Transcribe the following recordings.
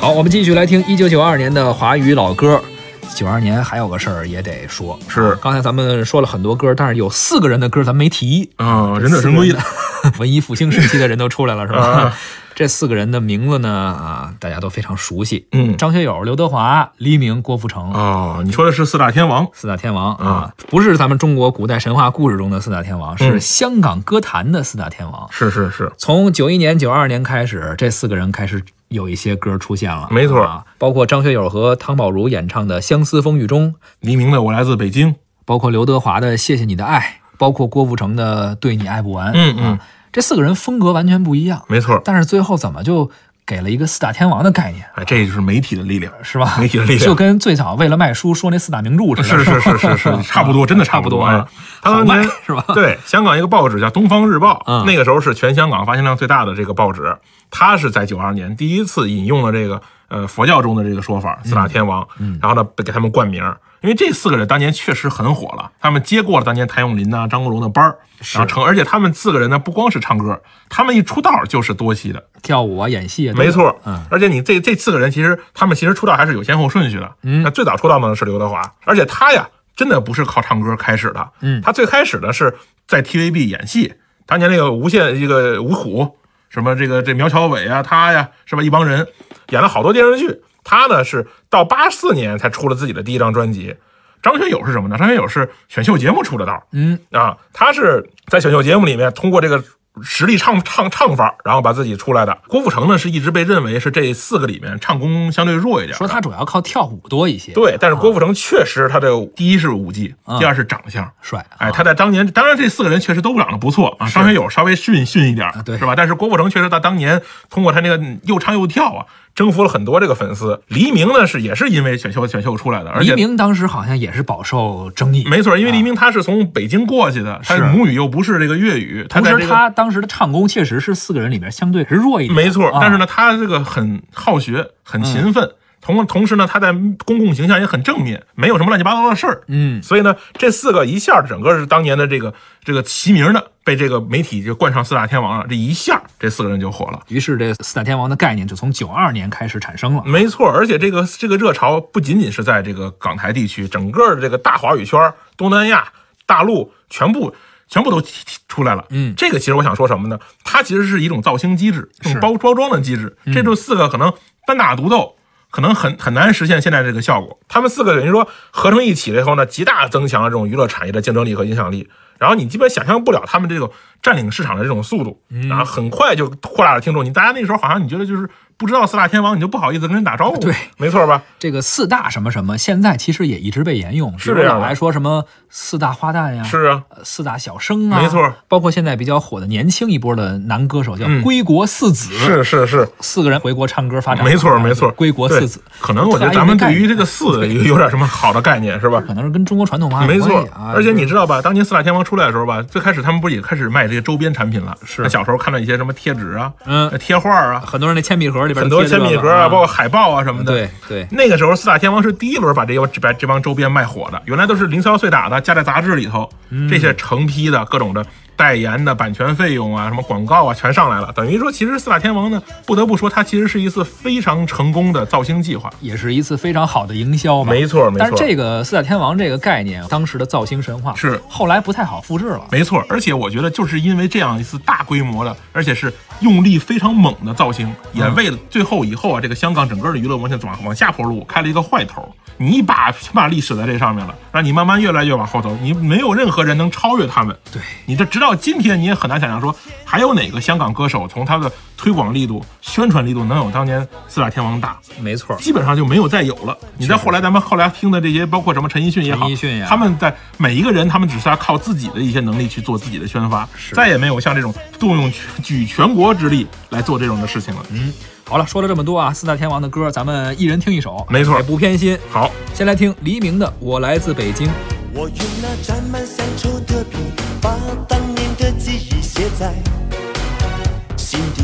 好，我们继续来听一九九二年的华语老歌。九二年还有个事儿也得说，是刚才咱们说了很多歌，但是有四个人的歌咱没提啊。神龟的 文艺复兴时期的人都出来了是吧？这四个人的名字呢啊，大家都非常熟悉。嗯，张学友、刘德华、黎明、郭富城。啊，你说的是四大天王。四大天王啊，不是咱们中国古代神话故事中的四大天王，是香港歌坛的四大天王。是是是，从九一年九二年开始，这四个人开始。有一些歌出现了，没错，啊，包括张学友和汤宝如演唱的《相思风雨中》，黎明的《我来自北京》，包括刘德华的《谢谢你的爱》，包括郭富城的《对你爱不完》。嗯嗯，这四个人风格完全不一样，没错。但是最后怎么就？给了一个四大天王的概念，这就是媒体的力量，是吧？媒体的力量就跟最早为了卖书说那四大名著似的，是是是是是，差不多，真的差不多啊。他当年是吧？对，香港一个报纸叫《东方日报》，那个时候是全香港发行量最大的这个报纸，他是在九二年第一次引用了这个呃佛教中的这个说法四大天王，然后呢给他们冠名。因为这四个人当年确实很火了，他们接过了当年谭咏麟呐、张国荣的班儿，然后成。而且他们四个人呢，不光是唱歌，他们一出道就是多栖的，跳舞啊、演戏啊，没错。嗯。而且你这这四个人，其实他们其实出道还是有先后顺序的。嗯。那最早出道呢是刘德华，而且他呀，真的不是靠唱歌开始的。嗯。他最开始的是在 TVB 演戏，当年那个无线一个五虎，什么这个这苗侨伟啊，他呀，是吧？一帮人演了好多电视剧。他呢是到八四年才出了自己的第一张专辑。张学友是什么呢？张学友是选秀节目出的道嗯啊，他是，在选秀节目里面通过这个。实力唱唱唱法，然后把自己出来的郭富城呢，是一直被认为是这四个里面唱功相对弱一点，说他主要靠跳舞多一些。对，但是郭富城确实，他的第一是舞技，第二是长相帅。哎，他在当年，当然这四个人确实都长得不错啊，张学友稍微逊逊一点，对，是吧？但是郭富城确实，他当年通过他那个又唱又跳啊，征服了很多这个粉丝。黎明呢是也是因为选秀选秀出来的，而黎明当时好像也是饱受争议，没错，因为黎明他是从北京过去的，是母语又不是这个粤语，同时他当。当时的唱功确实是四个人里边相对是弱一点，没错。但是呢，他这个很好学，很勤奋，同同时呢，他在公共形象也很正面，没有什么乱七八糟的事儿。嗯，所以呢，这四个一下整个是当年的这个这个齐名的，被这个媒体就冠上四大天王了。这一下这四个人就火了，于是这四大天王的概念就从九二年开始产生了。没错，而且这个这个热潮不仅仅是在这个港台地区，整个这个大华语圈、东南亚、大陆全部。全部都出来了，嗯，这个其实我想说什么呢？它其实是一种造星机制，这种包包装的机制。这就四个可能单打独斗，可能很很难实现现在这个效果。他们四个等于说合成一起了以后呢，极大增强了这种娱乐产业的竞争力和影响力。然后你基本想象不了他们这种。占领市场的这种速度，然后很快就扩大了听众。你大家那时候好像你觉得就是不知道四大天王，你就不好意思跟人打招呼，对，没错吧？这个四大什么什么，现在其实也一直被沿用，是吧？还说什么四大花旦呀，是啊，四大小生啊，没错。包括现在比较火的年轻一波的男歌手叫归国四子，是是是，四个人回国唱歌发展，没错没错，归国四子。可能我觉得咱们对于这个“四”有点什么好的概念是吧？可能是跟中国传统文化。没错，而且你知道吧，当年四大天王出来的时候吧，最开始他们不也开始卖。这些周边产品了，是小时候看到一些什么贴纸啊，嗯，贴画啊，很多人那铅笔盒里边很多铅笔盒啊，包括海报啊什么的，对对。那个时候四大天王是第一轮把这这帮周边卖火的，原来都是零销碎打的，加在杂志里头，这些成批的各种的。代言的版权费用啊，什么广告啊，全上来了。等于说，其实四大天王呢，不得不说，它其实是一次非常成功的造星计划，也是一次非常好的营销。没错，没错。但是这个四大天王这个概念，当时的造星神话是后来不太好复制了。没错，而且我觉得就是因为这样一次大规模的，而且是用力非常猛的造星，也为了最后以后啊，这个香港整个的娱乐模型往往下坡路开了一个坏头。你把把历史在这上面了，让你慢慢越来越往后走，你没有任何人能超越他们。对你这直到今天你也很难想象说还有哪个香港歌手从他的推广力度、宣传力度能有当年四大天王大？没错，基本上就没有再有了。你在后来咱们后来听的这些，包括什么陈奕迅也好，他们在每一个人，他们只是要靠自己的一些能力去做自己的宣发，再也没有像这种动用举全国之力来做这种的事情了。嗯。好了，说了这么多啊，四大天王的歌，咱们一人听一首。没错，也不偏心。好，先来听黎明的我来自北京。我用那沾满乡愁的笔，把当年的记忆写在心底。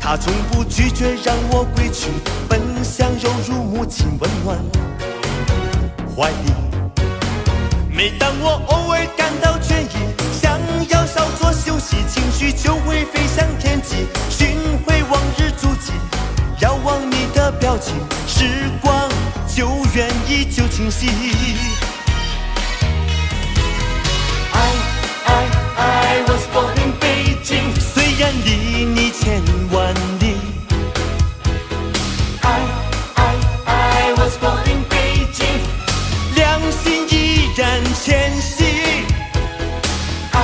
他从不拒绝让我归去，奔向犹如母亲温暖。怀里。每当我偶尔感到倦意，想要稍作休息，情绪就会飞向。表情，时光久远依旧清晰。爱爱爱 w a 北京，虽然离你千万里。爱爱爱 w a 北京，良心依然前行。爱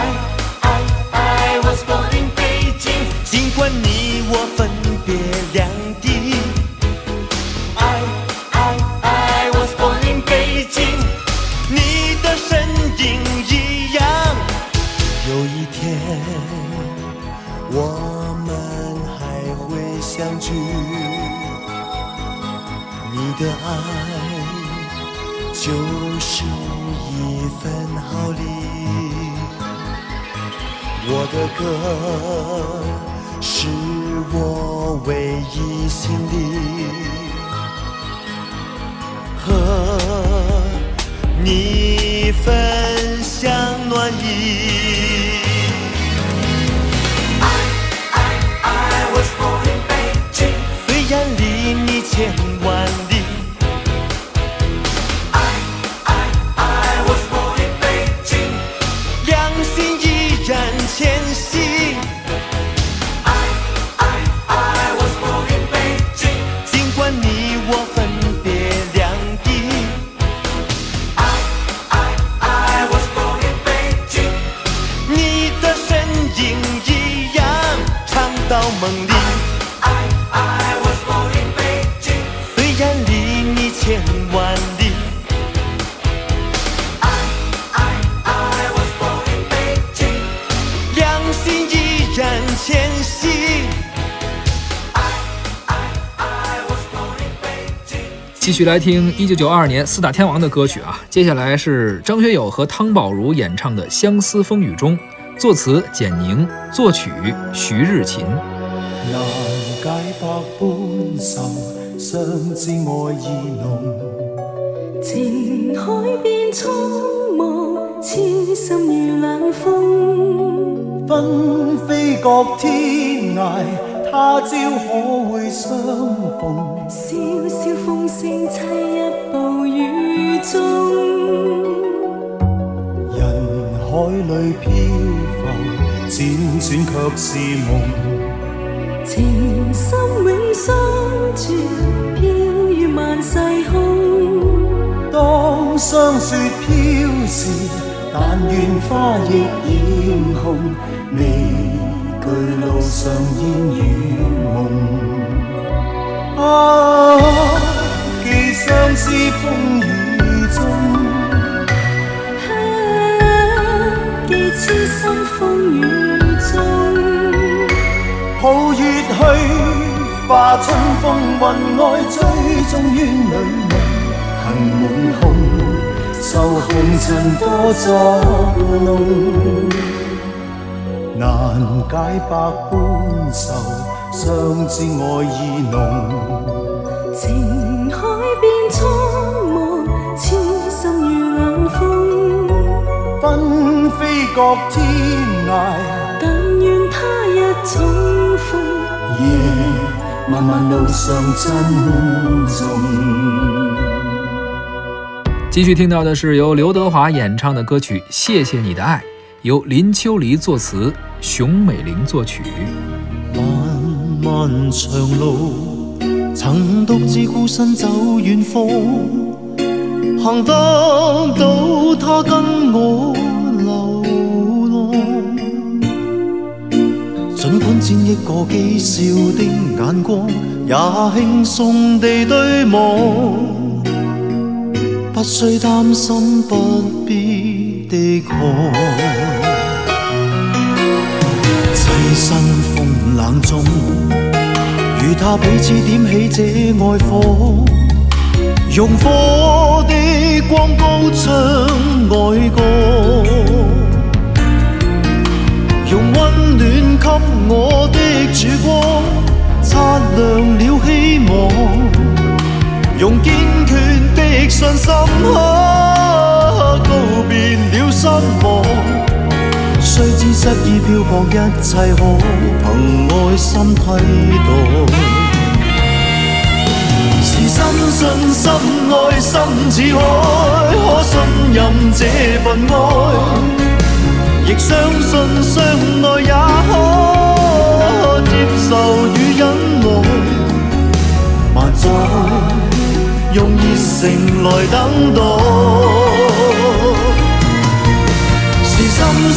爱爱 w a 北京，尽管你。不是一分厚礼，我的歌是我唯一心里和你分享暖意。继续来听一九九二年四大天王的歌曲啊，接下来是张学友和汤宝如演唱的《相思风雨中》，作词简宁，作曲徐日勤。难解百般愁，相知爱意浓。情海变苍茫，痴心如冷风，纷飞各天涯。他朝可会相逢？萧萧风声凄入暴雨中，人海里飘浮，辗转却是梦。情深永相绝，飘于万世空。当霜雪飘时，但愿花亦染红。未。去路上烟雨蒙，啊，寄相思风雨中，啊，寄痴心风雨中。抱月去，化春风，云外追，终冤女梦，行满空，受红尘多作弄。难解百般愁，相知爱意浓。情海变苍茫，痴心遇冷风。纷飞各天涯，但愿他日重逢。夜漫漫路上珍重。继续听到的是由刘德华演唱的歌曲《谢谢你的爱》。由林秋离作词熊美玲作曲漫漫长路曾独自孤身走远方幸得到她跟我流浪尽管千亿个讥笑的眼光也轻松地对望不需担心不必的河。栖身风冷中，与他彼此点起这爱火，用火的光高唱爱歌，用温暖给我的曙光，擦亮了希望，用坚决的信心。失意漂泊，一切可凭爱心替代。是深信、深爱、深似海，可信任这份爱，亦相信相爱也可接受与忍耐。万载用热诚来等待。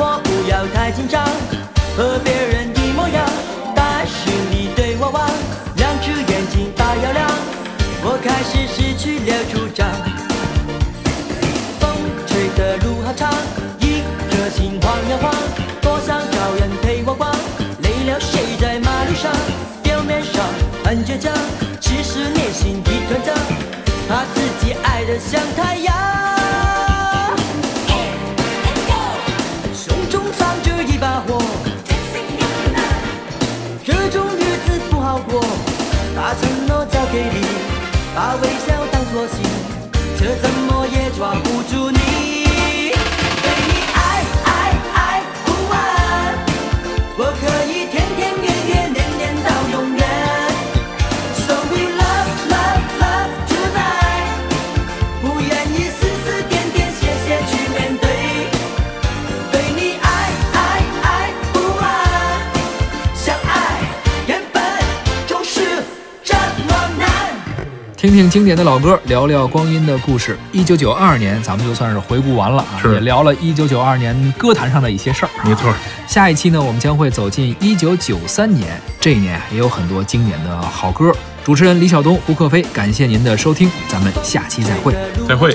我不要太紧张，和别人一模样。但是你对我望，两只眼睛大又亮。我开始失去了主张。风吹的路好长，一颗心晃呀晃。多想找人陪我逛，累了睡在马路上。表面上很倔强，其实内心一团糟，怕自己爱的像太阳。Katie. 听听经典的老歌，聊聊光阴的故事。一九九二年，咱们就算是回顾完了，也聊了一九九二年歌坛上的一些事儿。没错，下一期呢，我们将会走进一九九三年。这一年也有很多经典的好歌。主持人李晓东、胡克飞，感谢您的收听，咱们下期再会，再会。